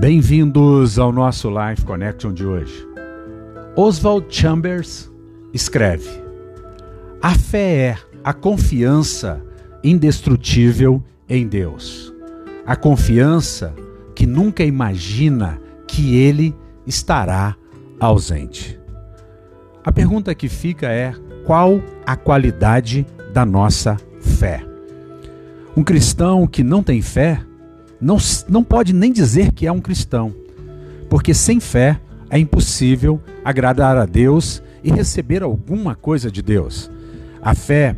Bem-vindos ao nosso Life Connection de hoje. Oswald Chambers escreve: A fé é a confiança indestrutível em Deus. A confiança que nunca imagina que Ele estará ausente. A pergunta que fica é: qual a qualidade da nossa fé? Um cristão que não tem fé não, não pode nem dizer que é um cristão, porque sem fé é impossível agradar a Deus e receber alguma coisa de Deus. A fé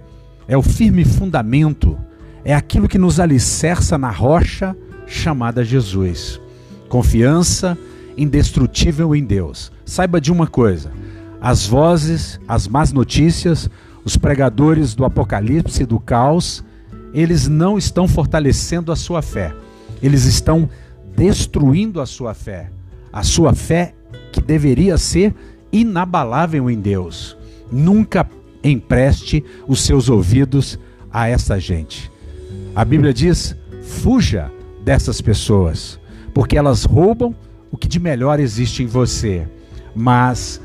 é o firme fundamento, é aquilo que nos alicerça na rocha chamada Jesus. Confiança indestrutível em Deus. Saiba de uma coisa: as vozes, as más notícias, os pregadores do apocalipse e do caos, eles não estão fortalecendo a sua fé. Eles estão destruindo a sua fé. A sua fé que deveria ser inabalável em Deus. Nunca empreste os seus ouvidos a essa gente. A Bíblia diz: fuja dessas pessoas, porque elas roubam o que de melhor existe em você. Mas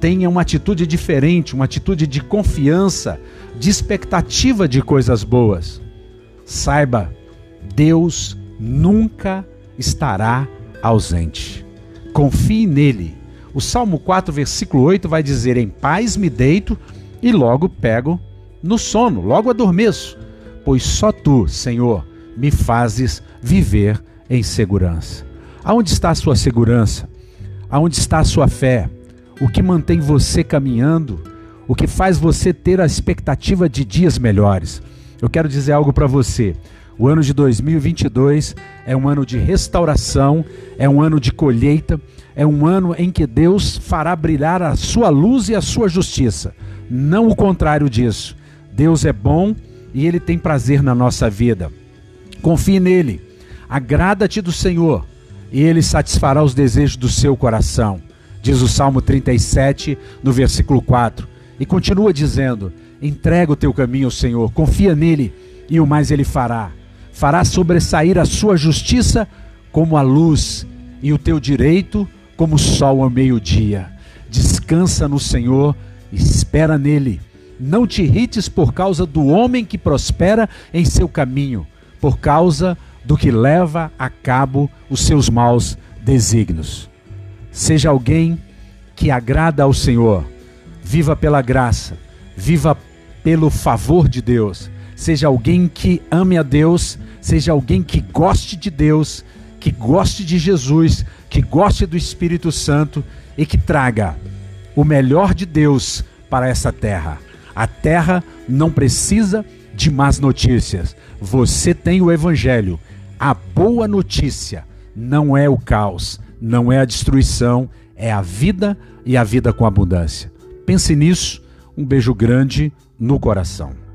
tenha uma atitude diferente, uma atitude de confiança, de expectativa de coisas boas. Saiba, Deus nunca estará ausente. Confie nele. O Salmo 4, versículo 8 vai dizer: Em paz me deito e logo pego no sono, logo adormeço, pois só tu, Senhor, me fazes viver em segurança. Aonde está a sua segurança? Aonde está a sua fé? O que mantém você caminhando? O que faz você ter a expectativa de dias melhores? Eu quero dizer algo para você. O ano de 2022 é um ano de restauração, é um ano de colheita, é um ano em que Deus fará brilhar a sua luz e a sua justiça. Não o contrário disso. Deus é bom e ele tem prazer na nossa vida. Confie nele. Agrada-te do Senhor e ele satisfará os desejos do seu coração. Diz o Salmo 37, no versículo 4. E continua dizendo: Entrega o teu caminho ao Senhor, confia nele e o mais ele fará fará sobressair a sua justiça como a luz e o teu direito como o sol ao meio-dia. Descansa no Senhor, espera nele. Não te irrites por causa do homem que prospera em seu caminho, por causa do que leva a cabo os seus maus desígnios. Seja alguém que agrada ao Senhor, viva pela graça, viva pelo favor de Deus seja alguém que ame a Deus, seja alguém que goste de Deus, que goste de Jesus, que goste do Espírito Santo e que traga o melhor de Deus para essa terra. A terra não precisa de más notícias. Você tem o Evangelho. A boa notícia não é o caos, não é a destruição, é a vida e a vida com abundância. Pense nisso. Um beijo grande no coração.